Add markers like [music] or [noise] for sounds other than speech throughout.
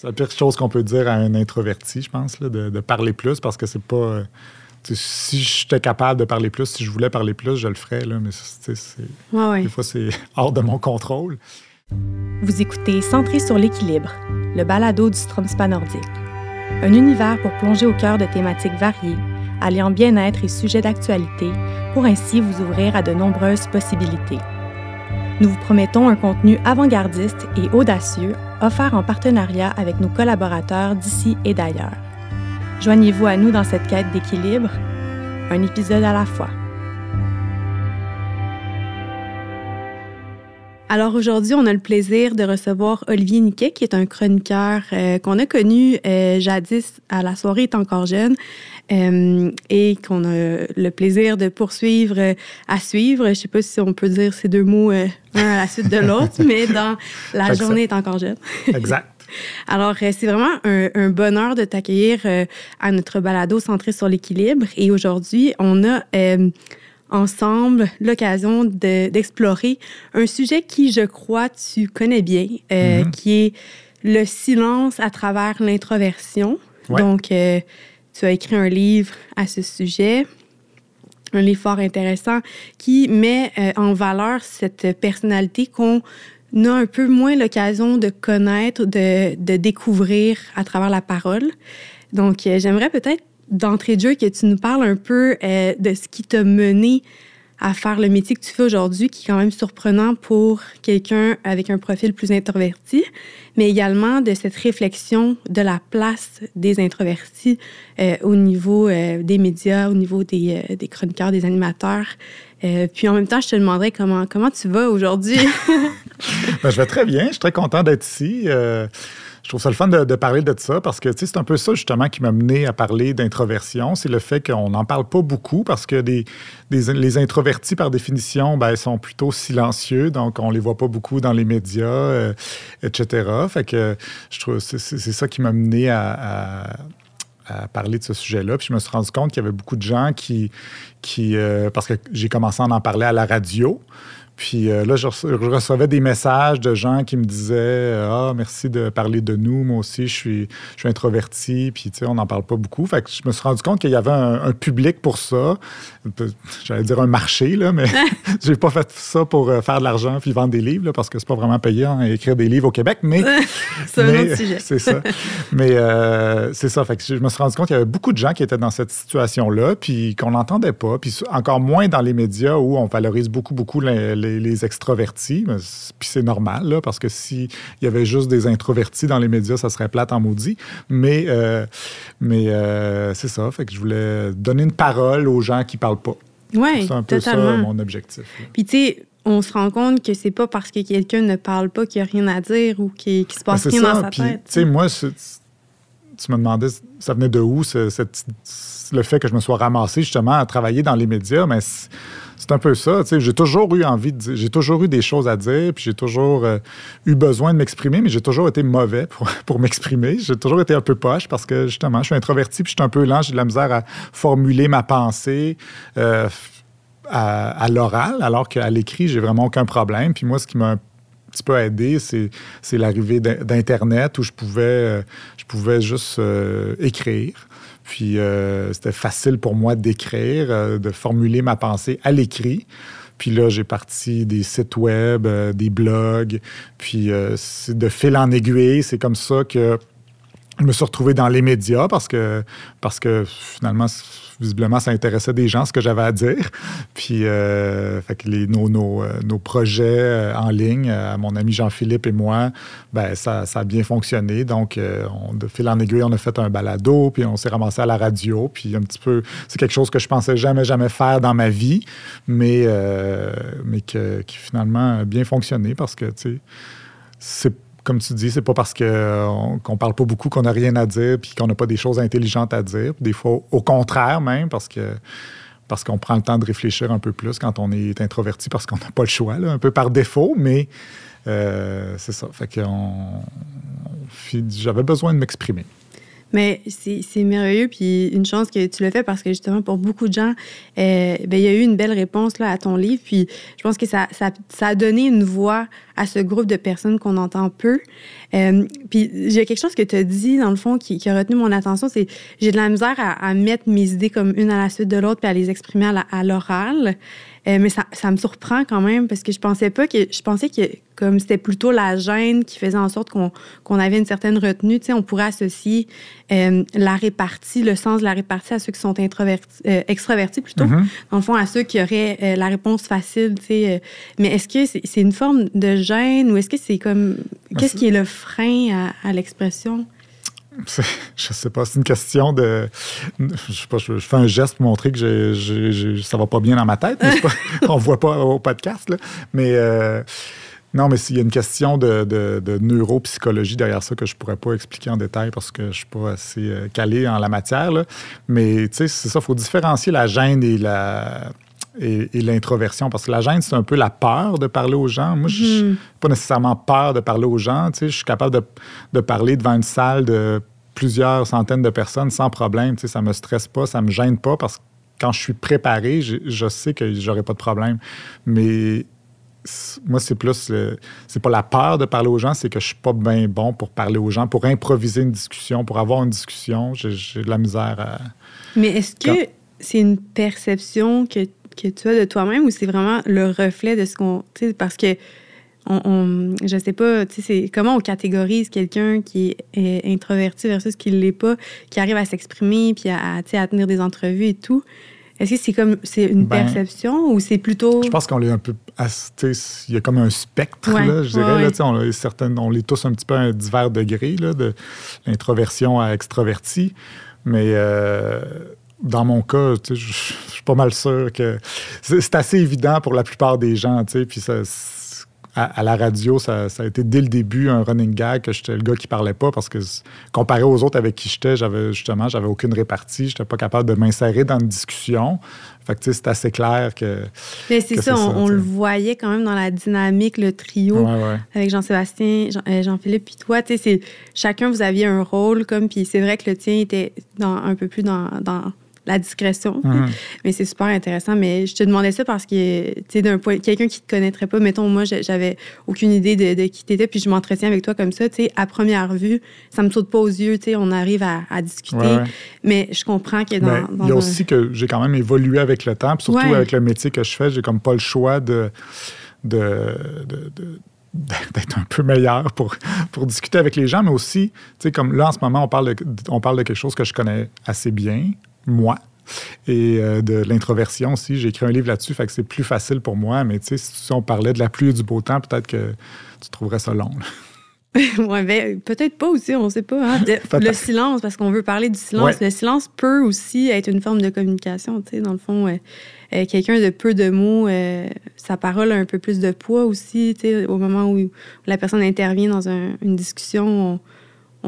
C'est la pire chose qu'on peut dire à un introverti, je pense, de, parler plus, parce que c'est pas. Euh, si j'étais capable de parler plus, si je voulais parler plus, je le ferais, là, mais des fois, c'est [laughs] hors de mon contrôle. Vous écoutez Centré sur l'équilibre, le balado du Stromspa nordique. Un univers pour plonger au cœur de thématiques variées, alliant bien-être et sujets d'actualité, pour ainsi vous ouvrir à de nombreuses possibilités. Nous vous promettons un contenu avant-gardiste et audacieux, offert en partenariat avec nos collaborateurs d'ici et d'ailleurs. Joignez-vous à nous dans cette quête d'équilibre, un épisode à la fois. Alors aujourd'hui, on a le plaisir de recevoir Olivier Niquet, qui est un chroniqueur euh, qu'on a connu euh, jadis à la soirée est encore jeune euh, et qu'on a le plaisir de poursuivre à suivre. Je ne sais pas si on peut dire ces deux mots un à la suite de l'autre, [laughs] mais dans la journée est encore jeune. exact. [laughs] Alors, c'est vraiment un, bonheur de t'accueillir à notre balado centré sur l'équilibre. Et aujourd'hui, on a ensemble l'occasion d'explorer un sujet qui, je crois, tu connais bien, euh, mm-hmm. qui est le silence à travers l'introversion. Donc, euh, tu as écrit un livre à ce sujet, un livre fort intéressant qui met euh, en valeur cette personnalité qu'on a un peu moins l'occasion de connaître, de, de, découvrir à travers la parole. Donc, j'aimerais peut-être d'entrée de jeu que tu nous parles un peu euh, de ce qui t'a mené à faire le métier que tu fais aujourd'hui, qui est quand même surprenant pour quelqu'un avec un profil plus introverti, mais également de cette réflexion de la place des introvertis euh, au niveau euh, des médias, au niveau des, des chroniqueurs, des animateurs. puis en même temps, je te demanderais comment, comment tu vas aujourd'hui? [laughs] Ben, je vais très bien, je suis très content d'être ici je trouve ça le fun de, parler de ça parce que c'est un peu ça justement qui m'a mené à parler d'introversion. C'est le fait qu'on n'en parle pas beaucoup parce que des, les introvertis, par définition, ben, sont plutôt silencieux, donc on les voit pas beaucoup dans les médias, euh, etc. Fait que je trouve c'est ça qui m'a mené à, parler de ce sujet-là. Puis je me suis rendu compte qu'il y avait beaucoup de gens qui, qui euh, parce que j'ai commencé à en parler à la radio. Puis euh, là, je, recevais des messages de gens qui me disaient euh, Ah, merci de parler de nous. Moi aussi, je suis, je suis introverti. Puis, tu sais, on n'en parle pas beaucoup. Fait que je me suis rendu compte qu'il y avait un, public pour ça. J'allais dire un marché, là, mais [laughs] [laughs] j'ai pas fait ça pour euh, faire de l'argent puis vendre des livres, parce que c'est pas vraiment payant écrire des livres au Québec. Mais. [laughs] c'est un autre sujet. c'est ça. Mais c'est ça. Fait que je me suis rendu compte qu'il y avait beaucoup de gens qui étaient dans cette situation-là, puis qu'on n'entendait pas. Puis encore moins dans les médias où on valorise beaucoup, beaucoup les les, extrovertis. Puis c'est normal, là, parce que s'il y avait juste des introvertis dans les médias, ça serait plate en maudit. Mais, euh, mais euh, c'est ça. Fait que je voulais donner une parole aux gens qui parlent pas. Oui, C'est un peu ça mon objectif. Puis tu sais, on se rend compte que c'est pas parce que quelqu'un ne parle pas qu'il n'y a rien à dire ou qu'il ne se passe ben, rien dans sa tête. Tu sais, moi, tu me demandais, ça venait de où, le fait que je me sois ramassé justement à travailler dans les médias, mais c'est un peu ça. J'ai toujours eu envie de j'ai toujours eu des choses à dire, puis j'ai toujours euh, eu besoin de m'exprimer, mais j'ai toujours été mauvais [laughs] pour, m'exprimer. J'ai toujours été un peu poche parce que justement, je suis introverti, puis je suis un peu lent, j'ai de la misère à formuler ma pensée. Euh, à, l'oral, alors qu'à l'écrit, j'ai vraiment aucun problème. Puis moi, ce qui m'a un petit peu aidé, c'est, l'arrivée d'Internet où je pouvais, euh, je pouvais juste écrire. Puis euh, c'était facile pour moi d'écrire, euh, de formuler ma pensée à l'écrit. Puis là, j'ai parti des sites web, euh, des blogs. Puis de fil en aiguille, c'est comme ça que je me suis retrouvé dans les médias parce que, parce que finalement, visiblement, ça intéressait des gens, ce que j'avais à dire. Puis, euh, les, nos, nos, euh, nos, projets euh, en ligne, mon ami Jean-Philippe et moi, ben, ça, ça, a bien fonctionné. Donc, on, de fil en aiguille, on a fait un balado, puis on s'est ramassé à la radio. Puis, un petit peu, c'est quelque chose que je pensais jamais, jamais faire dans ma vie, mais, mais que, qui finalement a bien fonctionné parce que, tu sais, c'est comme tu dis, c'est pas parce qu'on ne parle pas beaucoup qu'on n'a rien à dire puis qu'on n'a pas des choses intelligentes à dire. Des fois, au contraire même, parce que parce qu'on prend le temps de réfléchir un peu plus quand on est introverti parce qu'on n'a pas le choix, un peu par défaut, mais euh, c'est ça. Fait que j'avais besoin de m'exprimer. Mais c'est merveilleux, puis une chance que tu le fais parce que justement, pour beaucoup de gens, euh, ben, il y a eu une belle réponse là, à ton livre, puis je pense que ça, ça, a donné une voix à ce groupe de personnes qu'on entend peu. Euh, puis j'ai quelque chose que tu as dit, dans le fond, qui, qui a retenu mon attention, c'est j'ai de la misère à, à, mettre mes idées comme une à la suite de l'autre, puis à les exprimer à l'oral. Euh, mais ça, ça, me surprend quand même parce que je pensais pas que je pensais que comme c'était plutôt la gêne qui faisait en sorte qu'on avait une certaine retenue, tu sais, on pourrait associer euh, la répartie, le sens de la répartie à ceux qui sont introvertis, euh, extravertis plutôt, mm-hmm. dans le fond à ceux qui auraient la réponse facile, tu sais. mais est-ce que c'est une forme de gêne ou est-ce que c'est comme qu'est-ce qui est le frein à, à l'expression? Je sais pas, c'est une question de. Je sais pas, je, fais un geste pour montrer que j'ai, ça va pas bien dans ma tête. Pas, [laughs] on voit pas au podcast, là. Mais euh, non, mais il y a une question de, de, neuropsychologie derrière ça que je pourrais pas expliquer en détail parce que je suis pas assez euh, calé en la matière. Là. Mais tu sais, c'est ça, il faut différencier la gêne et la et, l'introversion. Parce que la gêne, c'est un peu la peur de parler aux gens. Moi, je n'ai mm-hmm. pas nécessairement peur de parler aux gens. Tu sais, je suis capable de, de, parler devant une salle de plusieurs centaines de personnes sans problème. Tu sais, ça me stresse pas, ça me gêne pas parce que quand je suis préparé, je, je sais que j'aurai pas de problème. Mais moi, c'est plus, c'est pas la peur de parler aux gens, c'est que je suis pas bien bon pour parler aux gens, pour improviser une discussion, pour avoir une discussion. J'ai de la misère à. Mais est-ce que c'est une perception que que tu as de toi-même ou c'est vraiment le reflet de ce qu'on. Parce que, on, on, je sais pas, c'est comment on catégorise quelqu'un qui est introverti versus qui ne l'est pas, qui arrive à s'exprimer puis à, à, tenir des entrevues et tout. Est-ce que c'est comme c'est une ben, perception ou c'est plutôt. Je pense qu'on est un peu. Il y a comme un spectre, là, je dirais. là, on, est certaines, on est tous un petit peu à divers degrés, là, de l'introversion à extraverti. Mais. Euh, dans mon cas, je suis pas mal sûr que c'est assez évident pour la plupart des gens. Puis ça, à, la radio, ça, a été dès le début un running gag que j'étais le gars qui parlait pas parce que comparé aux autres avec qui j'étais, j'avais justement, j'avais aucune répartie. J'étais pas capable de m'insérer dans une discussion. Fait que c'est assez clair que. Mais c'est ça, on, le voyait quand même dans la dynamique, le trio avec Jean-Sébastien, euh, Jean-Philippe, puis toi. Chacun, vous aviez un rôle comme, puis c'est vrai que le tien était dans, un peu plus dans la discrétion. Mhm. Mais c'est super intéressant. Mais je te demandais ça parce que, tu sais, d'un point, quelqu'un qui te connaîtrait pas, mettons, moi, j'avais aucune idée de, de qui t'étais, puis je m'entretiens avec toi comme ça, tu sais, à première vue, ça me saute pas aux yeux, tu sais, on arrive à, discuter. Mais je comprends que dans. Il y a aussi que j'ai quand même évolué avec le temps, puis surtout avec le métier que je fais, j'ai comme pas le choix de, de, [laughs] d'être un peu meilleur pour, pour discuter avec les gens, mais aussi, tu sais, comme là, en ce moment, on parle, de, on parle de quelque chose que je connais assez bien, moi. Et euh, de l'introversion aussi. J'ai écrit un livre là-dessus, fait que c'est plus facile pour moi. Mais tu sais, si on parlait de la pluie et du beau temps, peut-être que tu trouverais ça long. [laughs] ouais, ben, peut-être pas aussi, on ne sait pas. Hein. [laughs] le silence, parce qu'on veut parler du silence. Le silence peut aussi être une forme de communication. Tu sais, dans le fond, euh, quelqu'un de peu de mots, euh, sa parole a un peu plus de poids aussi. Tu sais, au moment où, la personne intervient dans une discussion, on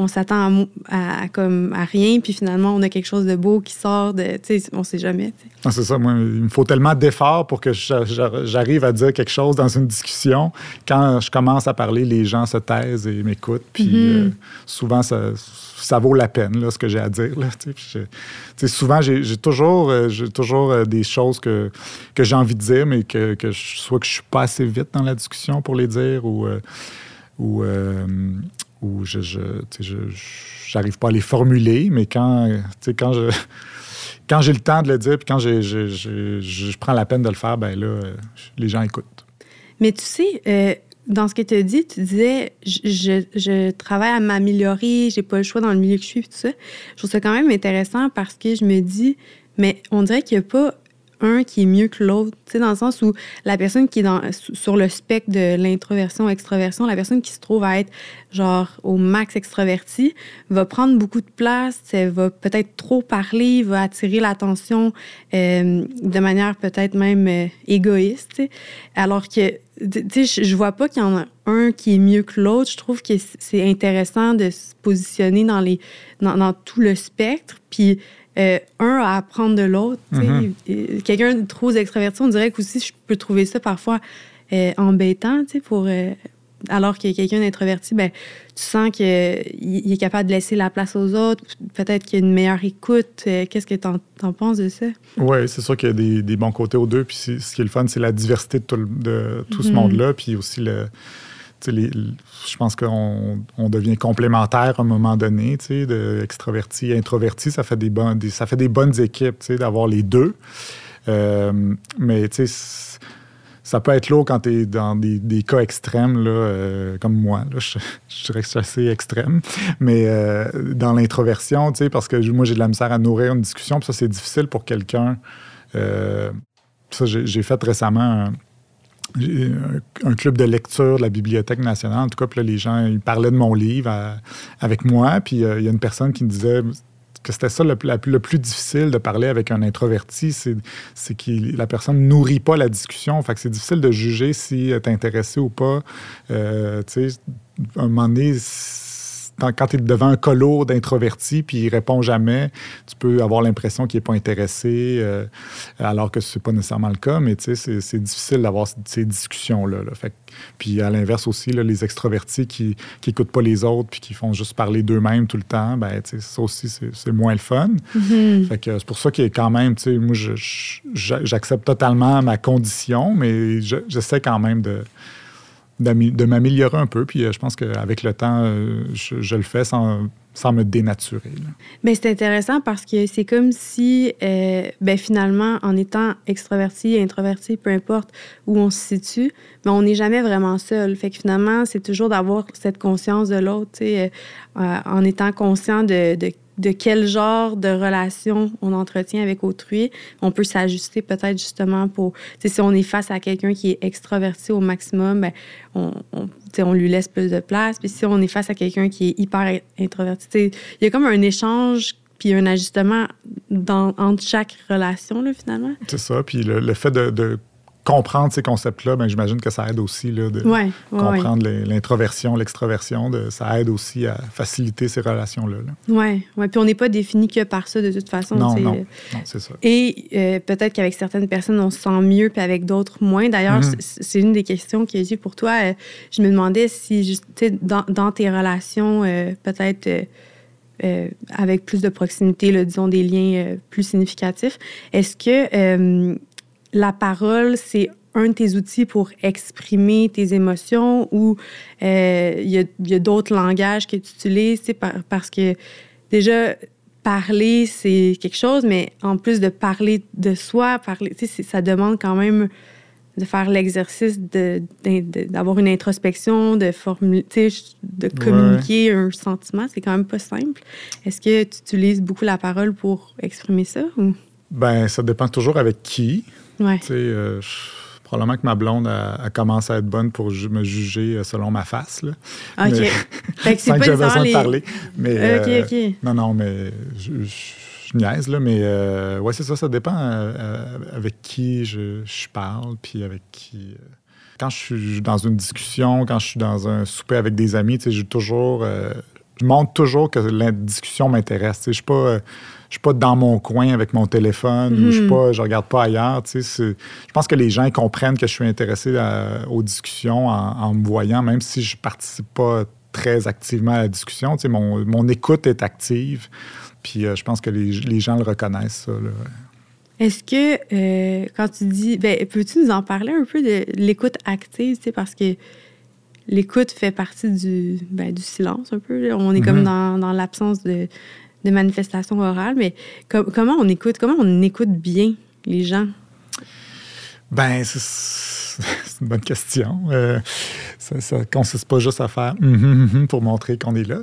s'attend à, comme à rien, puis finalement, on a quelque chose de beau qui sort de. Tu sais, on sait jamais. Ah, c'est ça. Moi, il me faut tellement d'efforts pour que j'arrive à dire quelque chose dans une discussion. Quand je commence à parler, les gens se taisent et m'écoutent. Puis mm-hmm. euh, souvent, ça, ça, vaut la peine, là, ce que j'ai à dire. Là, souvent, j'ai toujours, euh, toujours euh, des choses que, que j'ai envie de dire, mais que, que je, soit que je suis pas assez vite dans la discussion pour les dire ou. ou où je, je, j'arrive pas à les formuler, mais quand, quand je quand j'ai le temps de le dire, puis quand je, je, prends la peine de le faire, ben là, les gens écoutent. Mais tu sais, euh, dans ce que tu as dit, tu disais, je, travaille à m'améliorer, j'ai pas le choix dans le milieu que je suis, tout ça. Je trouve ça quand même intéressant parce que je me dis, mais on dirait qu'il n'y a pas un qui est mieux que l'autre, dans le sens où la personne qui est dans, sur le spectre de l'introversion, extraversion, la personne qui se trouve à être genre au max extraverti va prendre beaucoup de place, va peut-être trop parler, va attirer l'attention euh, de manière peut-être même euh, égoïste, alors que tu sais, je vois pas qu'il y en a un qui est mieux que l'autre. Je trouve que c'est intéressant de se positionner dans, les, dans, dans tout le spectre. Puis euh, un à apprendre de l'autre. Mm-hmm. Quelqu'un de trop extraverti, on dirait que aussi je peux trouver ça parfois euh, embêtant pour, euh, alors que quelqu'un d'introverti, ben, tu sens qu'il est capable de laisser la place aux autres, peut-être qu'il y a une meilleure écoute. Euh, qu'est-ce que tu en, penses de ça? Oui, c'est sûr qu'il y a des, bons côtés aux deux. Puis ce qui est le fun, c'est la diversité de tout, ce mhm. monde-là. Puis aussi le. Je pense qu'on devient complémentaire à un moment donné, de introverti. Ça fait des, bonnes, ça fait des bonnes équipes d'avoir les deux. Euh, mais ça peut être lourd quand tu es dans des, cas extrêmes, là, euh, comme moi. je, dirais que c'est assez extrême. Mais euh, dans l'introversion, parce que moi, j'ai de la misère à nourrir une discussion, puis ça, c'est difficile pour quelqu'un. Euh, ça, j'ai fait récemment un, club de lecture de la Bibliothèque nationale. En tout cas, les gens, ils parlaient de mon livre avec moi, puis il y a une personne qui me disait que c'était ça le, plus difficile de parler avec un introverti, c'est que la personne ne nourrit pas la discussion. Fait que c'est difficile de juger si tu es intéressé ou pas. Euh, tu sais, un moment donné, quand tu es devant un colo d'introverti puis il répond jamais, tu peux avoir l'impression qu'il n'est pas intéressé, euh, alors que ce n'est pas nécessairement le cas, mais c'est difficile d'avoir ces discussions-là. puis à l'inverse aussi, les extrovertis qui n'écoutent pas les autres puis qui font juste parler d'eux-mêmes tout le temps, ben, ça aussi, c'est moins le fun. Mm-hmm. C'est pour ça est quand même, moi, j'accepte totalement ma condition, mais j'essaie quand même de de m'améliorer un peu. Puis euh, je pense qu'avec le temps, euh, je, le fais sans, sans me dénaturer. Mais c'est intéressant parce que c'est comme si, euh, ben finalement, en étant extraverti, introverti, peu importe où on se situe, mais on n'est jamais vraiment seul. Fait que finalement, c'est toujours d'avoir cette conscience de l'autre, en étant conscient de de quel genre de relation on entretient avec autrui. On peut s'ajuster peut-être justement pour, si on est face à quelqu'un qui est extraverti au maximum, ben, on, on, lui laisse plus de place. Puis si on est face à quelqu'un qui est hyper introverti, il y a comme un échange puis un ajustement dans, entre chaque relation, là, finalement. C'est ça. Puis le, fait de comprendre ces concepts-là, ben, j'imagine que ça aide aussi là, de comprendre l'introversion, l'extraversion. Ça aide aussi à faciliter ces relations-là. Oui, ouais. puis on n'est pas défini que par ça de toute façon. Non, non, non c'est ça. Et euh, peut-être qu'avec certaines personnes, on se sent mieux, puis avec d'autres moins. D'ailleurs, mhm. c'est une des questions que j'ai pour toi. Euh, je me demandais si, juste, dans, dans tes relations, euh, peut-être... avec plus de proximité, là, disons des liens plus significatifs. Est-ce que la parole, c'est un de tes outils pour exprimer tes émotions ou euh, il y a, d'autres langages que tu utilises parce que déjà, parler, c'est quelque chose, mais en plus de parler de soi, parler, ça demande quand même de faire l'exercice d'avoir une introspection, de formuler, de communiquer un sentiment. C'est quand même pas simple. Est-ce que tu utilises beaucoup la parole pour exprimer ça? Ou? Ben, ça dépend toujours avec qui. Ouais. Euh, probablement que ma blonde a, commencé à être bonne pour me juger euh, selon ma face. Là. OK. fait que [laughs] c'est pas besoin de parler. Mais, OK, euh, OK. Non, non, mais je, niaise, là, mais ouais, c'est ça, ça dépend avec qui je, parle, puis avec qui. Quand je suis dans une discussion, quand je suis dans un souper avec des amis, tu sais, je toujours. Je montre toujours que la discussion m'intéresse. Je suis pas je suis pas dans mon coin avec mon téléphone ou je ne mhm. je regarde pas ailleurs. je pense que les gens comprennent que je suis intéressé aux discussions en, me voyant, même si je participe pas très activement à la discussion. mon, mon écoute est active. Puis euh, je pense que les, gens le reconnaissent, ça. Est-ce que, euh, quand tu dis, ben, peux-tu nous en parler un peu de l'écoute active, parce que l'écoute fait partie du, ben, du silence un peu. On est comme mhm. dans, dans l'absence de, de manifestations orales, mais comment on écoute, comment on écoute bien les gens? Ben, c'est une bonne question. Euh, ça ne consiste pas juste à faire hum, hum, hum, pour montrer qu'on est là.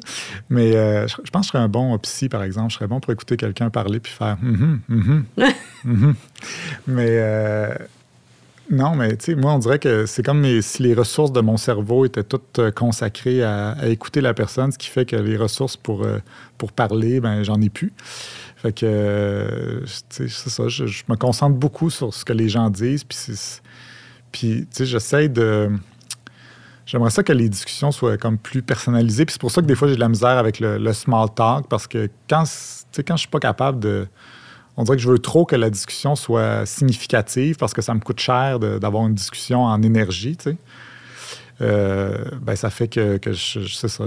Mais euh, je, pense que je serais un bon psy, par exemple. Je serais bon pour écouter quelqu'un parler puis faire [laughs] Mais euh, non, mais tu sais, moi, on dirait que c'est comme si les ressources de mon cerveau étaient toutes euh, consacrées à, écouter la personne, ce qui fait que les ressources pour, euh, pour parler, ben j'en ai plus. Fait que, euh, c'est ça, je, me concentre beaucoup sur ce que les gens disent, puis, tu sais, j'essaie de... J'aimerais ça que les discussions soient comme plus personnalisées, puis c'est pour ça que des fois, j'ai de la misère avec le, le small talk, parce que quand, quand je suis pas capable de on dirait que je veux trop que la discussion soit significative parce que ça me coûte cher d'avoir une discussion en énergie, tu sais. ben, ça fait que, que je, ça,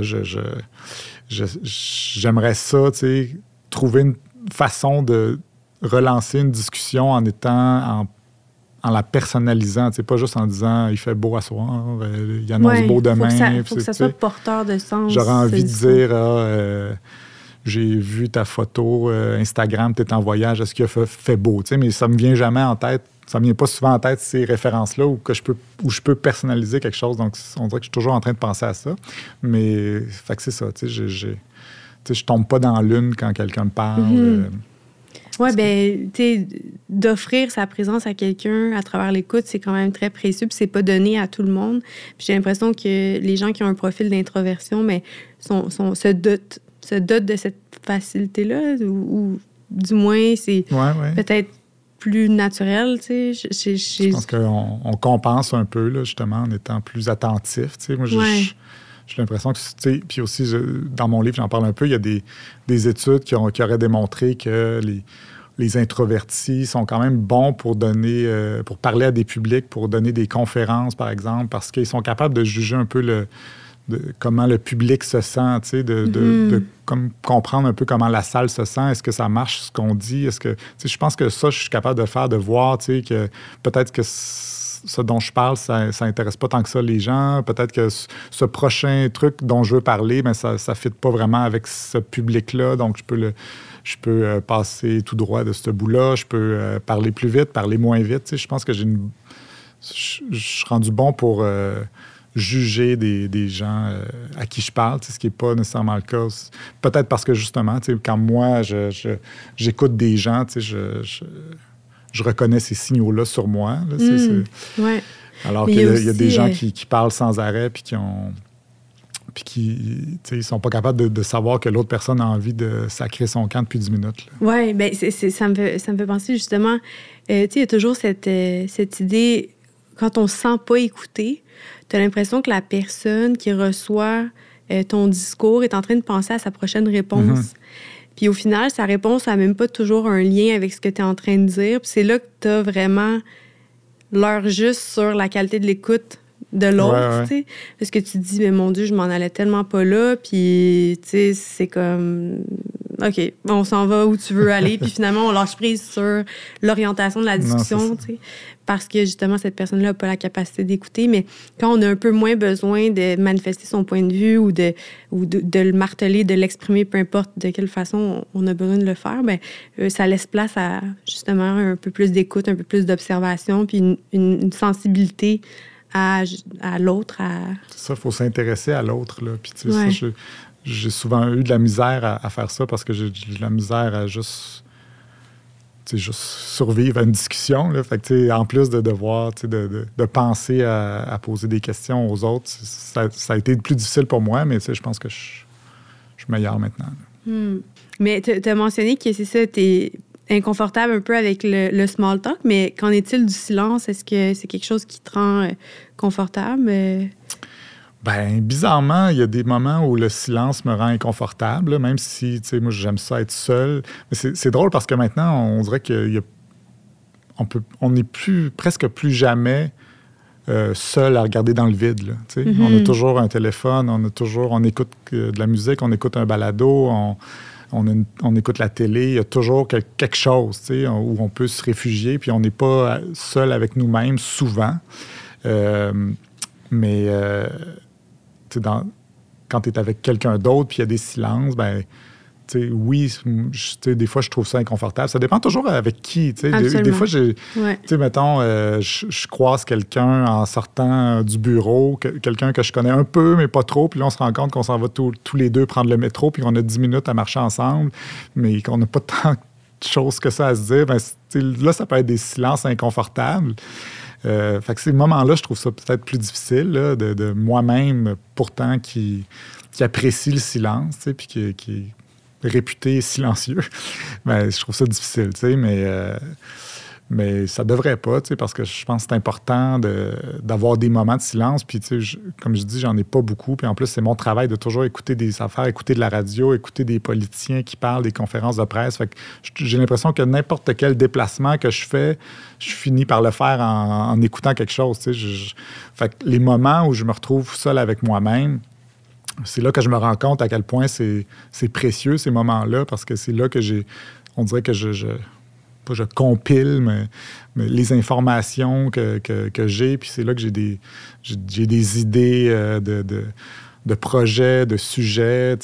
j'aimerais ça, tu sais, trouver une façon de relancer une discussion en étant en en la personnalisant, pas juste en disant il fait beau à soir, euh, il annonce beau demain. Il faut que ça, soit porteur de sens. J'aurais envie de dire ah, euh, j'ai vu ta photo euh, Instagram, tu es en voyage, est-ce qu'il a fait, beau? mais ça me vient jamais en tête. Ça me vient pas souvent en tête ces références-là où, que je peux, où je peux personnaliser quelque chose. Donc, on dirait que je suis toujours en train de penser à ça. Mais, fait que c'est ça. Je ne tombe pas dans l'une quand quelqu'un me parle. Mm-hmm. Oui, ben, tu d'offrir sa présence à quelqu'un à travers l'écoute, c'est quand même très précieux, puis c'est pas donné à tout le monde. j'ai l'impression que les gens qui ont un profil d'introversion, mais sont, sont, se, dotent, se dotent de cette facilité-là, ou, du moins, c'est peut-être plus naturel, tu sais. Je pense qu'on on compense un peu, là, justement, en étant plus attentif, tu sais. Moi, j'ai l'impression que, tu sais, puis aussi, dans mon livre, j'en parle un peu, il y a des, des études qui, ont, qui auraient démontré que les, les introvertis sont quand même bons pour donner, euh, pour parler à des publics, pour donner des conférences, par exemple, parce qu'ils sont capables de juger un peu le, comment le public se sent, tu sais, de, de, mm-hmm. comprendre un peu comment la salle se sent. Est-ce que ça marche ce qu'on dit? Est-ce que, je pense que ça, je suis capable de faire, de voir, tu sais, que peut-être que ce dont je parle, ça n'intéresse pas tant que ça les gens. Peut-être que ce prochain truc dont je veux parler, mais ça ne fit pas vraiment avec ce public-là. Donc, je peux, le, je peux euh, passer tout droit de ce bout-là. Je peux euh, parler plus vite, parler moins vite. je pense que j'ai une... Je, suis rendu bon pour euh, juger des, des gens à qui je parle, ce qui n'est pas nécessairement le cas. Peut-être parce que, justement, quand moi, j'écoute des gens, je, je je reconnais ces signaux-là sur moi. Hmm. Alors qu'il y, a des gens euh, qui, parlent sans arrêt puis qui ont puis qui ils sont pas capables de, savoir que l'autre personne a envie de sacrer son camp depuis 10 minutes. Oui, bien, ça, me fait, ça me fait penser justement, euh, il y a toujours cette, euh, cette idée, quand on ne se sent pas écouté, tu as l'impression que la personne qui reçoit ton discours est en train de penser à sa prochaine réponse. Mm-hmm. Puis au final, sa réponse n'a même pas toujours un lien avec ce que tu es en train de dire. Puis c'est là que tu as vraiment l'heure juste sur la qualité de l'écoute de l'autre. Parce que tu te dis, mais mon Dieu, je m'en allais tellement pas là, puis, tu sais, c'est comme, OK, on s'en va où tu veux aller, puis [laughs] finalement, on lâche prise sur l'orientation de la discussion, tu sais parce que justement, cette personne-là n'a pas la capacité d'écouter. Mais quand on a un peu moins besoin de manifester son point de vue ou de, ou de, le marteler, de l'exprimer, peu importe de quelle façon on a besoin de le faire, bien, euh, ça laisse place à justement un peu plus d'écoute, un peu plus d'observation, puis une, sensibilité à, à l'autre. À... Ça, il faut s'intéresser à l'autre. Puis, tu sais, j'ai souvent eu de la misère à, faire ça parce que j'ai de la misère à juste juste survivre à une discussion. En plus de devoir de, penser à, poser des questions aux autres, ça, a été plus difficile pour moi, mais je pense que je, suis meilleur maintenant. Hmm. Mais tu as mentionné que c'est ça, tu es inconfortable un peu avec le, small talk, mais qu'en est-il du silence? Est-ce que c'est quelque chose qui te rend euh, confortable? Euh? Ben, bizarrement, il y a des moments où le silence me rend inconfortable, même si, tu sais, moi, j'aime ça être seul. Mais c'est drôle parce que maintenant, on dirait qu'il on peut, on n'est plus, presque plus jamais euh, seul à regarder dans le vide. Là, mm-hmm. On a toujours un téléphone, on a toujours, on écoute de la musique, on écoute un balado, on, on, écoute la télé. Il y a toujours quelque chose, où on peut se réfugier, puis on n'est pas seul avec nous-mêmes souvent. Euh, mais euh, dans, quand tu es avec quelqu'un d'autre puis il y a des silences, ben oui, des fois, je trouve ça inconfortable. Ça dépend toujours avec qui. Des, des, fois, j'ai, mettons, euh, je, croise quelqu'un en sortant du bureau, quelqu'un que je connais un peu, mais pas trop, puis là, on se rend compte qu'on s'en va tous les deux prendre le métro, puis qu'on a 10 minutes à marcher ensemble, mais qu'on n'a pas [laughs] tant de choses que ça à se dire. Ben, là, ça peut être des silences inconfortables. Euh, fait que ces moments-là, je trouve ça peut-être plus difficile de, moi-même, pourtant, qui, qui, apprécie le silence, puis qui, est réputé silencieux. [laughs] ben, je trouve ça difficile, mais, euh, mais ça devrait pas, parce que je pense que c'est important d'avoir des moments de silence. Puis, comme je dis, j'en ai pas beaucoup. Puis en plus, c'est mon travail de toujours écouter des affaires, écouter de la radio, écouter des politiciens qui parlent, des conférences de presse. Fait j'ai l'impression que n'importe quel déplacement que je fais, je finis par le faire en, écoutant quelque chose. fait que les moments où je me retrouve seul avec moi-même, c'est là que je me rends compte à quel point c'est précieux, ces moments-là, parce que c'est là que j'ai. On dirait que je pas je compile, mais, les informations que, que, j'ai, puis c'est là que j'ai des, j'ai des idées euh, de, de, projets, de sujets,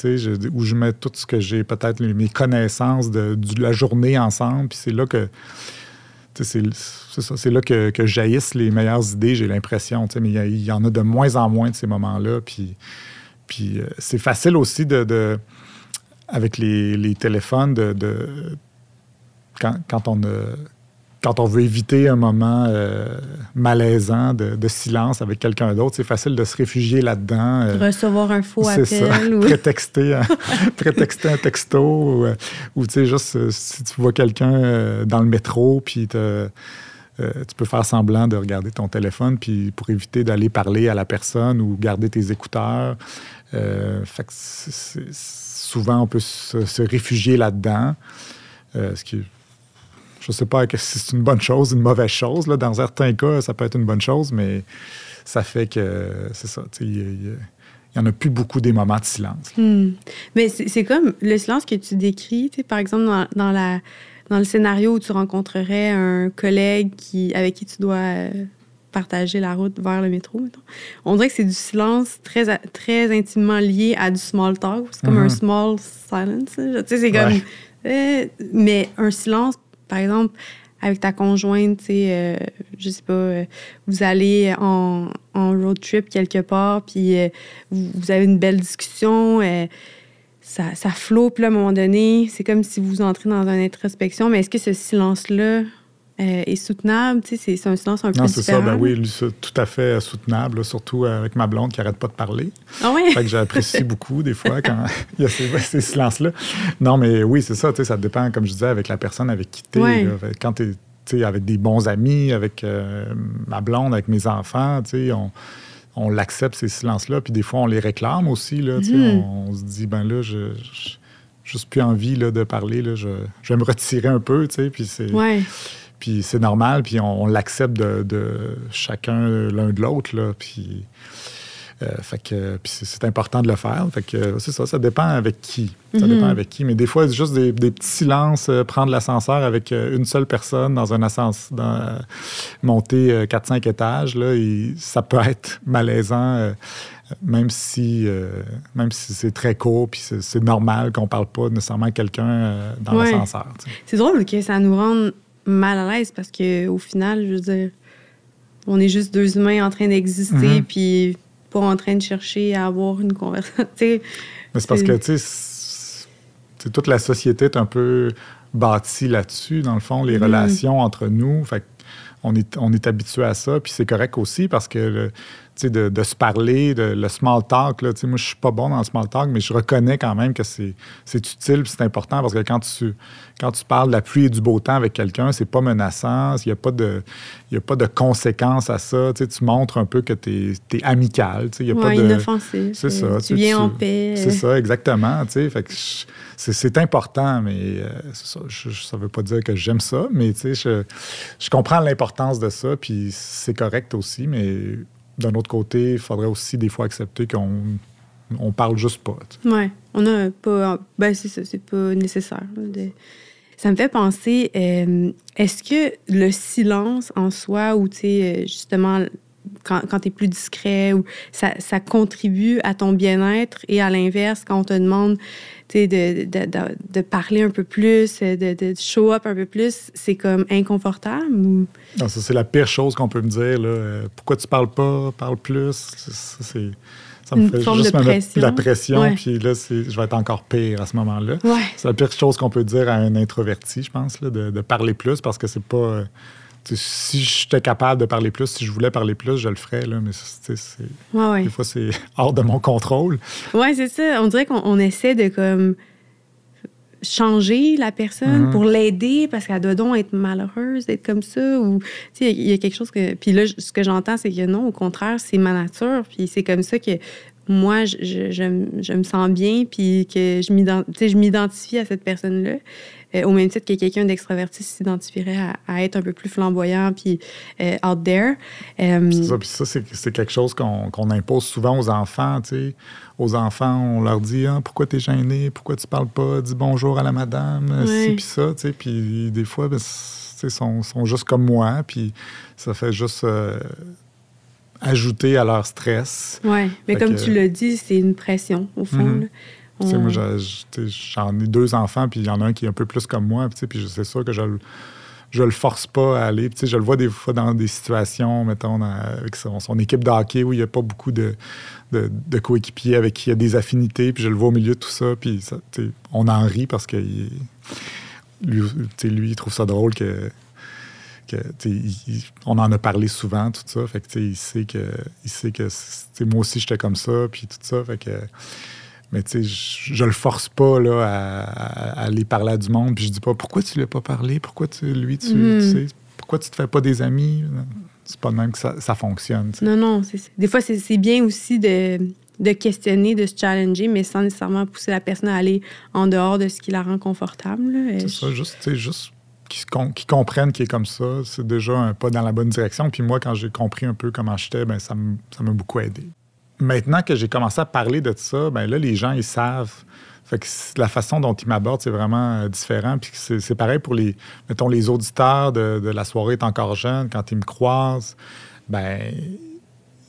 où je mets tout ce que j'ai, peut-être mes connaissances de, la journée ensemble, puis c'est là que c'est c'est là que, jaillissent les meilleures idées, j'ai l'impression. Mais il y, en a de moins en moins de ces moments-là. Puis, puis euh, c'est facile aussi de, avec les téléphones de, quand, on quand on veut éviter un moment euh, malaisant de, silence avec quelqu'un d'autre, c'est facile de se réfugier là-dedans. Euh, Recevoir un faux appel. Ça. prétexter, un, [laughs] prétexter un texto. Ou, ou tu sais, juste euh, si tu vois quelqu'un dans le métro, puis tu peux faire semblant de regarder ton téléphone, puis pour éviter d'aller parler à la personne ou garder tes écouteurs. fait que souvent, on peut se, se réfugier là-dedans. ce qui je ne sais pas si c'est une bonne chose, une mauvaise chose. Là. Dans certains cas, ça peut être une bonne chose, mais ça fait que c'est ça. Il n'y en a plus beaucoup des moments de silence. Hmm. Mais c'est comme le silence que tu décris, par exemple, dans, la, dans le scénario où tu rencontrerais un collègue qui, avec qui tu dois euh, partager la route vers le métro. On dirait que c'est du silence très, très intimement lié à du small talk. C'est comme un mm-hmm. small silence. C'est comme. Euh, mais un silence par exemple, avec ta conjointe, tu sais, euh, je sais pas, euh, vous allez en, road trip quelque part, puis euh, vous, avez une belle discussion, ça, ça flotte, puis à un moment donné, c'est comme si vous entrez dans une introspection, mais est-ce que ce silence-là, euh, est soutenable. C'est un silence un peu Non, c'est ça. Ben oui, tout à fait soutenable, surtout avec ma blonde qui n'arrête pas de parler. Ah oui? Fait que j'apprécie [laughs] beaucoup des fois quand il y a ces, silences-là. Non, mais oui, c'est ça. Ça dépend, comme je disais, avec la personne avec qui tu es. Quand tu es avec des bons amis, avec euh, ma blonde, avec mes enfants, on, on l'accepte, ces silences-là. Puis des fois, on les réclame aussi. Là, mm-hmm. on, se dit, ben là, je, je juste plus envie là, de parler. Là, je, je, vais me retirer un peu. Puis c'est. Ouais. Puis c'est normal, puis on, l'accepte de, chacun l'un de l'autre. Puis, euh, fait que, c'est important de le faire. Fait que c'est ça, ça dépend avec qui. Ça mm-hmm. dépend avec qui. Mais des fois, c'est juste des, petits silences, euh, prendre l'ascenseur avec euh, une seule personne dans un ascenseur, monter 4-5 étages, là, ça peut être malaisant. même si, même si c'est très court, puis c'est normal qu'on parle pas nécessairement à quelqu'un dans l'ascenseur. C'est drôle que ça nous rende mal à l'aise parce qu'au final, je veux dire, on est juste deux humains en train d'exister, mhm. puis pas en train de chercher à avoir une conversation. [laughs] Mais c'est parce que, tu sais, toute la société est un peu bâtie là-dessus, dans le fond, les mhm. relations entre nous. Fait on est, on est habitué à ça, puis c'est correct aussi parce que de, de, se parler, de, le small talk. Là, moi, je suis pas bon dans le small talk, mais je reconnais quand même que c'est utile c'est important parce que quand tu, quand tu parles de la pluie et du beau temps avec quelqu'un, c'est pas menaçant, il n'y a, pas de, a pas de conséquences à ça. Tu montres un peu que tu es, amical. Y a pas de, inoffensif. C'est ça. Tu viens en paix. C'est ça, exactement. C'est important, mais euh, ça, ne veut pas dire que j'aime ça, mais je, je comprends l'importance de ça, puis c'est correct aussi, mais d'un autre côté, il faudrait aussi des fois accepter qu'on on parle juste pas. Oui, on a pas. Ben, c'est ça, c'est pas nécessaire. Ça me fait penser, euh, est-ce que le silence en soi, ou tu euh, justement, quand, quand tu es plus discret, ou ça, ça contribue à ton bien-être et à l'inverse, quand on te demande de, de, de, de, parler un peu plus, de, de show up un peu plus, c'est comme inconfortable? Ou... Non, ça, c'est la pire chose qu'on peut me dire. Là. Euh, pourquoi tu parles pas, parle plus? c'est, ça me fait juste me mettre la pression, puis là, je vais être encore pire à ce moment-là. C'est la pire chose qu'on peut dire à un introverti, je pense, là, de, parler plus, parce que c'est pas... Si j'étais capable de parler plus, si je voulais parler plus, je le ferais, là, mais des fois, c'est [laughs] hors de mon contrôle. Oui, c'est ça. On dirait qu'on essaie de comme changer la personne, Mhm. pour l'aider parce qu'elle doit donc être malheureuse d'être comme ça. Ou, tu sais, il y a quelque chose que. Puis là, ce que j'entends, c'est que non, au contraire, c'est ma nature. Puis c'est comme ça que moi, je, je, je me- je me sens bien, puis que je m'identifie à cette personne-là. Euh, au même titre que quelqu'un d'extraverti s'identifierait à, à être un peu plus flamboyant, puis euh, out there. Euh, C'est ça, puis ça, c'est, quelque chose qu'on, impose souvent aux enfants, tu sais. Aux enfants, on leur dit ah, pourquoi t'es gêné, pourquoi tu parles pas, dis bonjour à la madame, euh, ci puis ça, tu sais. Puis des fois, ben, sont, sont juste comme moi, puis ça fait juste euh, ajouter à leur stress. ouais. Mais Fait comme que- tu l'as dit, c'est une pression, au fond. Mhm. là. Moi, sais, j'en ai deux enfants, puis il y en a un qui est un peu plus comme moi, puis c'est sûr que je le, je le force pas à aller. Puis, je le vois des fois dans des situations, mettons, dans- avec son, son équipe de hockey où il n'y a pas beaucoup de, de, de coéquipiers avec qui il y a des affinités, puis je le vois au milieu de tout ça, puis ça, on en rit parce que il- lui, il trouve ça drôle que. que, tu sais, il- il- on en a parlé souvent, tout ça. Fait que, tu sais, il sait que, il sait que moi aussi, j'étais comme ça, puis tout ça. Fait que, mais tu sais, je, je le force pas là, à, à aller parler à du monde, puis je dis pas pourquoi tu lui as pas parlé, pourquoi tu, lui, tu, Mhm. tu sais, pourquoi tu te fais pas des amis? C'est pas de même que ça, ça fonctionne. tu sais. Non, non. Des fois, c'est bien aussi de, de questionner, de se challenger, mais sans nécessairement pousser la personne à aller en dehors de ce qui la rend confortable. C'est ça, juste, tu sais, juste qu'ils comprennent qu'il est comme ça, c'est déjà un pas dans la bonne direction. Puis moi, quand j'ai compris un peu comment j'étais, ben, ça m'a beaucoup aidé. Maintenant que j'ai commencé à parler de ça, ben là, les gens, ils savent. Fait que la façon dont ils m'abordent, c'est vraiment euh, différent. Puis c'est pareil pour les, mettons, les auditeurs de, de La soirée est encore jeune, quand ils me croisent, ben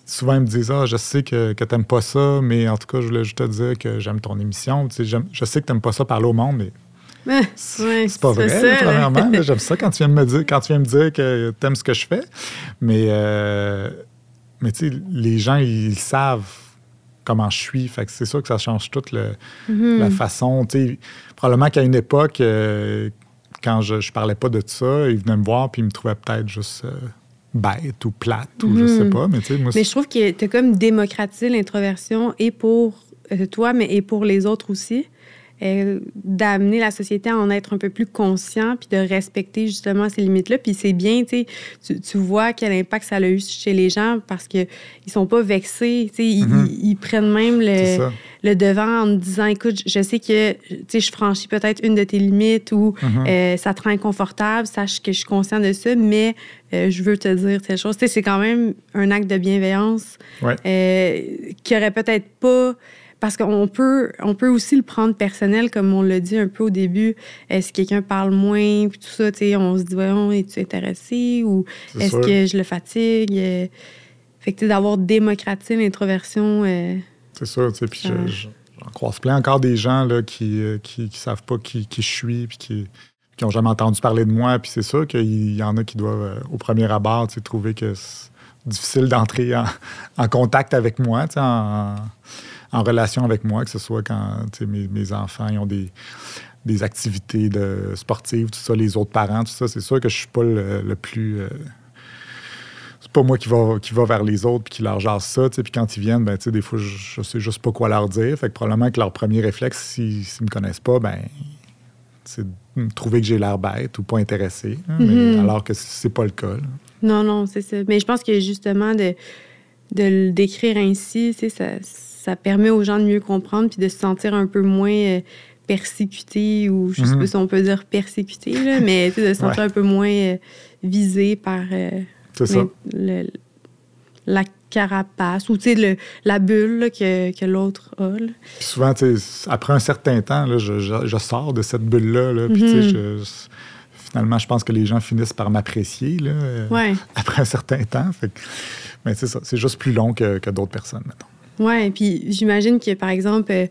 souvent ils me disent Ah, je sais que, que t'aimes pas ça, mais en tout cas, je voulais juste te dire que j'aime ton émission. Tu sais, je sais que t'aimes pas ça parler au monde, mais [laughs] c'est pas vrai, ça, là, premièrement. J'aime ça quand tu viens me dire, quand tu viens me dire que t'aimes ce que je fais. Mais, euh, mais tu sais, les gens, ils savent comment je suis. Fait que c'est sûr que ça change toute le- Mhm. la façon. Tu sais, probablement qu'à une époque, euh, quand je, je parlais pas de ça, ils venaient me voir puis ils me trouvaient peut-être juste euh, bête ou plate ou je sais Mhm. pas. Mais tu sais, moi, Mais je trouve que tu as comme démocratisé l'introversion et pour euh, toi, mais et pour les autres aussi. Euh, d'amener la société à en être un peu plus conscient puis de respecter justement ces limites-là. Puis c'est bien, tu vois quel impact ça a eu chez les gens parce qu'ils sont pas vexés, tu sais, ils, prennent même le, devant en me disant, écoute, je sais que, je franchis peut-être une de tes limites ou Mhm. euh, ça te rend inconfortable, sache que je suis conscient de ça, mais euh, je veux te dire telle chose. C'est quand même un acte de bienveillance Ouais. qui aurait peut-être pas. Parce qu'on peut, on peut aussi le prendre personnel, comme on l'a dit un peu au début. Euh, si quelqu'un parle moins, puis tout ça, tu sais, on se dit, voyons, es-tu intéressé ou est-ce sûr. que je le fatigue? Euh, Fait que, d'avoir démocratisé l'introversion. euh, C'est ça, tu sais. Puis j'en croise plein encore des gens là, qui, euh, qui, qui savent pas qui, qui je suis, puis qui qui ont jamais entendu parler de moi. Puis c'est sûr qu'il y en a qui doivent, euh, au premier abord, trouver que c'est difficile d'entrer en, en contact avec moi, en, en relation avec moi, que ce soit quand mes, mes enfants ils ont des, des activités de, sportives, tout ça, les autres parents, tout ça. C'est sûr que je suis pas le, le plus. euh, c'est pas moi qui va, qui va vers les autres puis qui leur jase ça. Puis quand ils viennent, ben, des fois, je, je sais juste pas quoi leur dire. Fait que probablement que leur premier réflexe, s'ils ne me connaissent pas, ben c'est de trouver que j'ai l'air bête ou pas intéressé. hein, mais Mhm. alors que c'est pas le cas. là. Non, non, c'est ça. Mais je pense que justement, de, de le décrire ainsi, sais, ça, ça permet aux gens de mieux comprendre puis de se sentir un peu moins euh, persécuté ou je sais Mhm. pas si on peut dire persécuté, là, [laughs] mais de se sentir Ouais. un peu moins euh, visé par euh, ça. le- la carapace ou tu sais, le- la bulle là, que, que l'autre a. là. Souvent, après un certain temps, là, je, je- je sors de cette bulle-là. là, Mhm. finalement, je pense que les gens finissent par m'apprécier Ouais. [laughs] après un certain temps. Fait mais c'est ça, c'est juste plus long que, que d'autres personnes, mettons. Ouais, puis j'imagine que, par exemple, euh,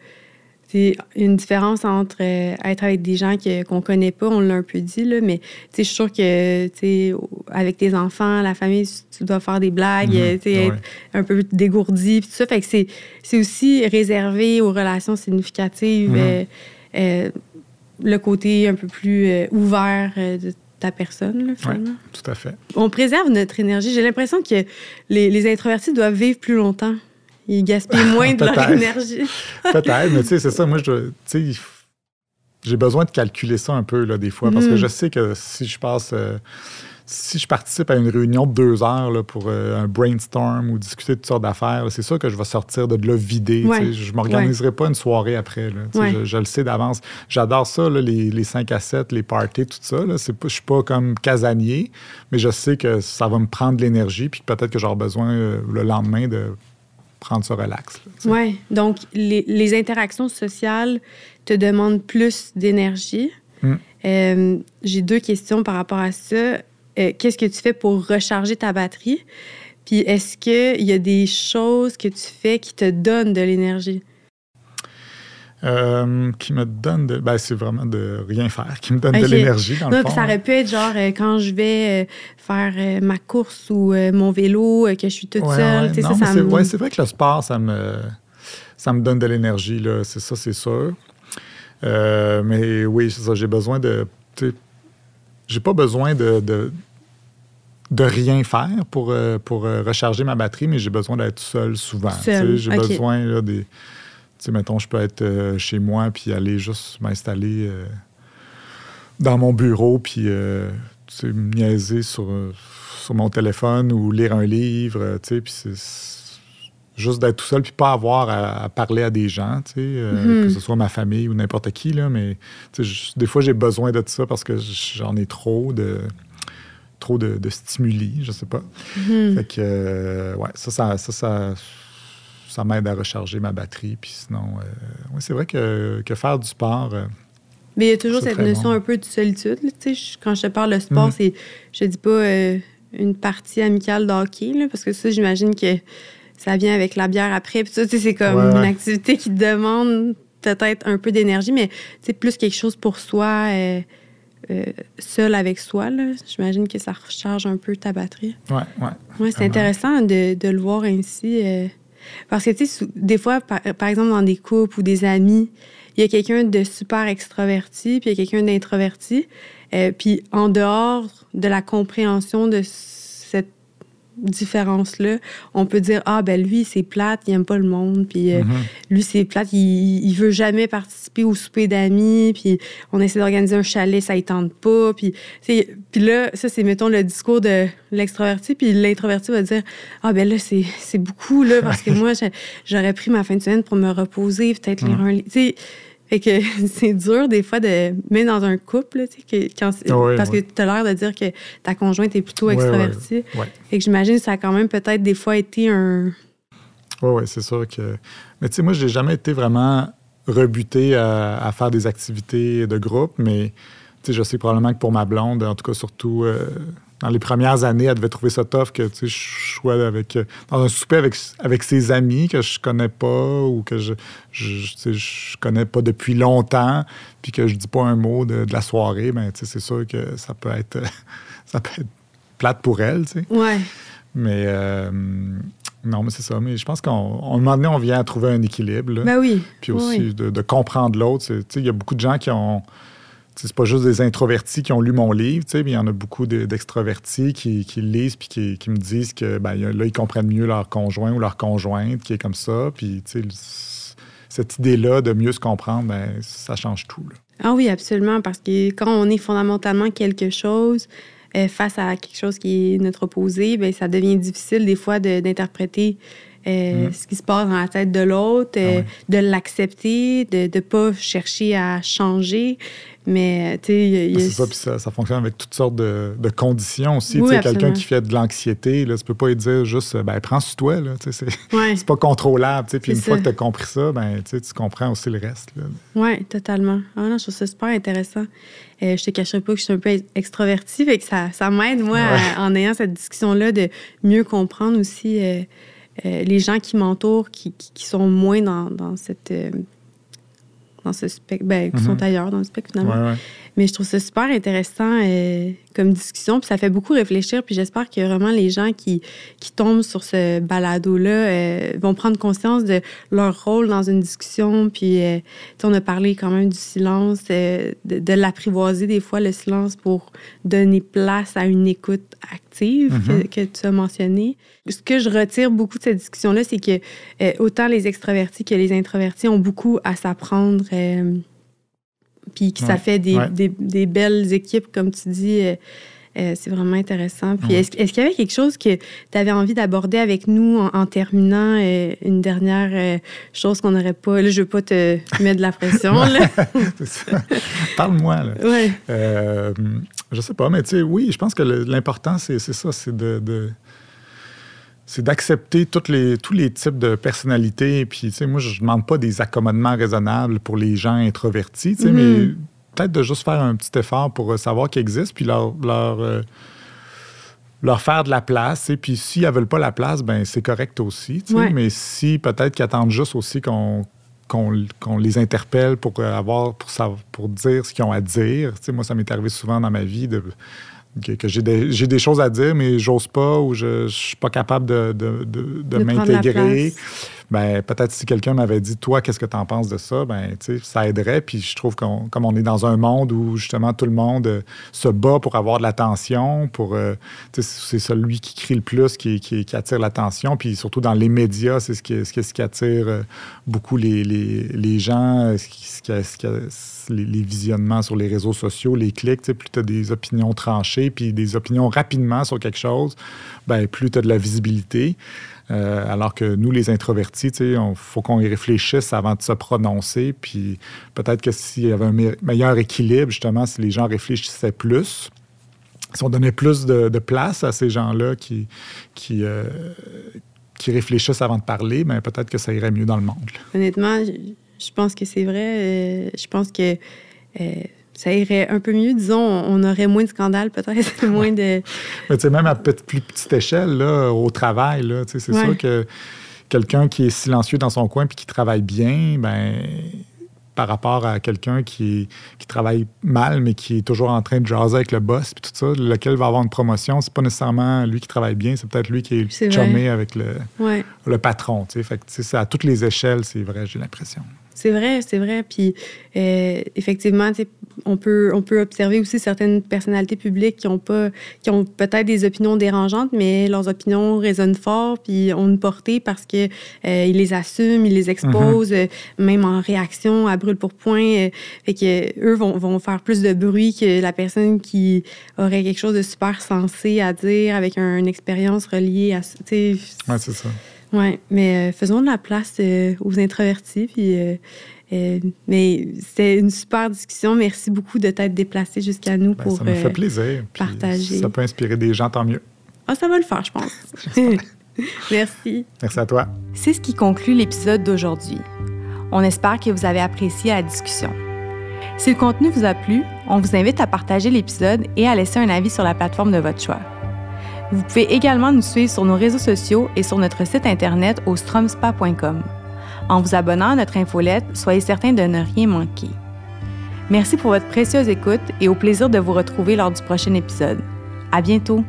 c'est une différence entre euh, être avec des gens que, qu'on connaît pas, on l'a un peu dit, là, mais je suis sûre que, avec tes enfants, la famille, tu dois faire des blagues, Ouais. être un peu dégourdi, puis tout ça. Fait que c'est, c'est aussi réservé aux relations significatives, euh, euh, le côté un peu plus ouvert de ta personne, là, finalement. Tout à fait. On préserve notre énergie. J'ai l'impression que les, les introvertis doivent vivre plus longtemps. Ils gaspillent [laughs] moins de leur Peut-être. énergie. [laughs] Peut-être, mais tu sais, c'est ça. Moi, je, j'ai besoin de calculer ça un peu, là, des fois, parce que Mhm. je sais que si je passe. euh, si je participe à une réunion de deux heures là, pour euh, un brainstorm ou discuter de toutes sortes d'affaires, c'est sûr que je vais sortir de là vidé. Ouais. Je ne m'organiserai pas une soirée après. là, Ouais. je, je le sais d'avance. J'adore ça, là, les, les 5 à 7, les parties, tout ça. pas- Je ne suis pas comme casanier, mais je sais que ça va me prendre de l'énergie puis que peut-être que j'aurai besoin euh, le lendemain de prendre ça relax. Oui. Donc, les, les interactions sociales te demandent plus d'énergie. Mm. Euh, J'ai deux questions par rapport à ça. Euh, Qu'est-ce que tu fais pour recharger ta batterie? Puis, est-ce qu'il y a des choses que tu fais qui te donnent de l'énergie? Euh, qui me donne de. Ben, c'est vraiment de rien faire, qui me donne de l'énergie, dans le fond. ça hein. aurait pu être genre euh, quand je vais euh, faire ma course ou mon vélo, que je suis toute Ouais, seule. ouais. Non, ça, c'est me- vrai que le sport, ça me, ça me donne de l'énergie, là. C'est ça, c'est sûr. Mais oui, c'est ça. J'ai besoin de. J'ai pas besoin de, de, de rien faire pour, pour recharger ma batterie, mais j'ai besoin d'être seul souvent. J'ai besoin là, des. Tu sais, mettons, je peux être euh, chez moi puis aller juste m'installer euh, dans mon bureau puis euh, me niaiser sur, sur mon téléphone ou lire un livre, tu sais, puis c'est juste d'être tout seul puis pas avoir à, à parler à des gens, tu sais, euh, Mhm. que ce soit ma famille ou n'importe qui, là, mais tu sais, je- des fois, j'ai besoin de ça parce que j'en ai trop de trop de, de stimuli, je sais pas. Mhm. Fait que, euh, ouais, ça, ça, ça, ça, ça m'aide à recharger ma batterie. Puis sinon, euh, ouais, c'est vrai que, que faire du sport, euh, Mais il y a toujours C'est cette notion bon. un peu de solitude. là, Quand je te parle de sport, Mhm. c'est, je dis pas euh, une partie amicale de hockey, là, parce que ça, j'imagine que ça vient avec la bière après. Puis ça, c'est comme Ouais, une ouais. activité qui demande peut-être un peu d'énergie, mais c'est plus quelque chose pour soi, euh, euh, seul avec soi. J'imagine que ça recharge un peu ta batterie. ouais, ouais. Oui, c'est Vraiment. intéressant de, de le voir ainsi. euh, parce que, tu sais, des fois, par, par exemple, dans des couples ou des amis, il y a quelqu'un de super extraverti, puis il y a quelqu'un d'introverti. Euh, puis en dehors de la compréhension de cette différence-là, on peut dire Ah, ben lui, c'est plate, il aime pas le monde, puis euh, Mhm. lui, c'est plate, il, il veut jamais participer au souper d'amis, puis on essaie d'organiser un chalet, ça ne tente pas. Puis, c'est- puis là, ça, c'est, mettons, le discours de l'extraverti, puis l'introverti va dire Ah, ben là, c'est, c'est beaucoup, là, parce que [laughs] moi, j'aurais pris ma fin de semaine pour me reposer, peut-être lire un livre. Fait que [laughs] c'est dur, des fois, de, même dans un couple, tu sais, que, quand parce que tu as l'air de dire que ta conjointe est plutôt extravertie. Ouais, Fait que j'imagine que ça a quand même peut-être des fois été un. ouais, ouais, c'est sûr que. Mais tu sais, moi, j'ai jamais été vraiment rebuté à, à faire des activités de groupe, mais tu sais, je sais probablement que pour ma blonde, en tout cas, surtout euh, dans les premières années, elle devait trouver ça tough que tu sais, je sois avec, euh, dans un souper avec, avec ses amis que je connais pas ou que je, je, tu sais, je connais pas depuis longtemps, puis que je dis pas un mot de, de la soirée, ben, tu sais, c'est sûr que ça peut être, [laughs] ça peut être plate pour elle, tu sais. Ouais. Mais euh, non, mais c'est ça. Mais je pense qu'à un moment donné, on vient à trouver un équilibre. là. Ben oui. Puis aussi oui. de, de comprendre l'autre. Tu sais, Il y a beaucoup de gens qui ont. C'est pas juste des introvertis qui ont lu mon livre, tu il y en a beaucoup de- d'extrovertis qui, qui le lisent puis qui, me disent que ben, là, ils comprennent mieux leur conjoint ou leur conjointe qui est comme ça. Puis cette idée-là de mieux se comprendre, ben, ça change tout. Ah oui, absolument, parce que quand on est fondamentalement quelque chose euh, face à quelque chose qui est notre opposé, ben ça devient difficile des fois d'interpréter euh, Mm. ce qui se passe dans la tête de l'autre, euh, Ah ouais. de l'accepter, de ne pas chercher à changer. Mais, tu sais, il y a- il y a- C'est ça, puis ça, ça fonctionne avec toutes sortes de, de conditions aussi. Oui, Tu sais, Quelqu'un qui fait de l'anxiété, là, tu peux pas lui dire juste, ben, prends sur toi. Là, tu sais, c'est Ouais. [laughs] pas contrôlable. tu sais. Puis une fois que tu as compris ça, ben, tu sais, tu comprends aussi le reste. Oui, totalement. Ah non, je trouve ça super intéressant. Euh, je te cacherai pas que je suis un peu extrovertie, fait que ça, ça m'aide, moi, Ouais. à- en ayant cette discussion-là, de mieux comprendre aussi euh, euh, les gens qui m'entourent, qui, qui- qui sont moins dans, dans cette... euh, dans ce spectre, ben, qui Mhm. sont ailleurs dans le spectre, finalement. Ouais, ouais. Mais je trouve ça super intéressant euh, comme discussion, puis ça fait beaucoup réfléchir, puis j'espère que vraiment les gens qui, qui tombent sur ce balado-là euh, vont prendre conscience de leur rôle dans une discussion, puis euh, on a parlé quand même du silence, euh, de, de l'apprivoiser des fois, le silence, pour donner place à une écoute active Mhm. que, que tu as mentionné. Ce que je retire beaucoup de cette discussion-là, c'est que autant les extravertis que les introvertis ont beaucoup à s'apprendre. Euh, puis que ça fait des, des, des, belles équipes, comme tu dis. Euh, c'est vraiment intéressant. Puis est-ce, qu'il y avait quelque chose que tu avais envie d'aborder avec nous en, terminant euh, une dernière euh, chose qu'on n'aurait pas. Là, je veux pas te [laughs] mettre de la pression. [laughs] Parle-moi. Ouais. je sais pas, mais tu sais, oui, je pense que l'important, c'est, ça, c'est de, c'est d'accepter toutes les, tous les types de personnalités. Puis, tu sais, moi, je ne demande pas des accommodements raisonnables pour les gens introvertis, tu sais, mais mm-hmm peut-être de juste faire un petit effort pour euh, savoir qu'ils existent, puis leur, leur, euh, leur, faire de la place. Et puis s'ils ne veulent pas la place, ben c'est correct aussi. Mais si peut-être qu'ils attendent juste aussi qu'on qu'on les interpelle pour euh, avoir pour, pour dire ce qu'ils ont à dire. moi, ça m'est arrivé souvent dans ma vie de, que, j'ai des, choses à dire, mais j'ose pas ou je ne suis pas capable de, de, de m'intégrer ben peut-être si quelqu'un m'avait dit toi qu'est-ce que tu en penses de ça? Ben ça aiderait. Puis je trouve qu'on comme on est dans un monde où justement tout le monde euh, se bat pour avoir de l'attention pour euh, c'est celui qui crie le plus qui, qui, attire l'attention. Puis surtout dans les médias c'est ce qui, ce, qui attire euh, beaucoup les, les, les gens ce qui, ce les, les, visionnements sur les réseaux sociaux les clics. Plus tu as des opinions tranchées puis des opinions rapidement sur quelque chose ben plus tu as de la visibilité euh, alors que nous, les introvertis, il faut qu'on y réfléchisse avant de se prononcer. Puis peut-être que s'il y avait un meilleur équilibre, justement, si les gens réfléchissaient plus, si on donnait plus de, place à ces gens-là qui, qui, euh, réfléchissent avant de parler, ben, peut-être que ça irait mieux dans le monde. Honnêtement, je pense que c'est vrai. Euh, je pense que ça irait un peu mieux. Disons, on aurait moins de scandales, peut-être, [laughs] moins de. Mais tu sais, même à plus petite échelle, là, au travail, là, c'est sûr que quelqu'un qui est silencieux dans son coin puis qui travaille bien, ben par rapport à quelqu'un qui, qui travaille mal, mais qui est toujours en train de jaser avec le boss, puis tout ça, lequel va avoir une promotion, c'est pas nécessairement lui qui travaille bien, c'est peut-être lui qui est, chumé avec le, le patron. Fait c'est à toutes les échelles, c'est vrai, j'ai l'impression. C'est vrai, c'est vrai. Puis euh, effectivement, on peut, on peut observer aussi certaines personnalités publiques qui ont pas, qui ont peut-être des opinions dérangeantes, mais leurs opinions résonnent fort puis ont une portée parce que euh, ils les assument, ils les exposent, mm-hmm. euh, même en réaction à brûle pour point. fait que eux vont, vont, faire plus de bruit que la personne qui aurait quelque chose de super sensé à dire avec une expérience reliée à. Oui, c'est ça. Oui, mais euh, faisons de la place euh, aux introvertis. Puis, euh, mais c'est une super discussion. Merci beaucoup de t'être déplacé jusqu'à nous ben, pour ça me fait plaisir. partager. Si ça peut inspirer des gens, tant mieux. Ah, ça va le faire, je pense. [laughs] Merci. Merci à toi. C'est ce qui conclut l'épisode d'aujourd'hui. On espère que vous avez apprécié la discussion. Si le contenu vous a plu, on vous invite à partager l'épisode et à laisser un avis sur la plateforme de votre choix. Vous pouvez également nous suivre sur nos réseaux sociaux et sur notre site internet au stromspa.com. En vous abonnant à notre infolette, soyez certain de ne rien manquer. Merci pour votre précieuse écoute et au plaisir de vous retrouver lors du prochain épisode. À bientôt!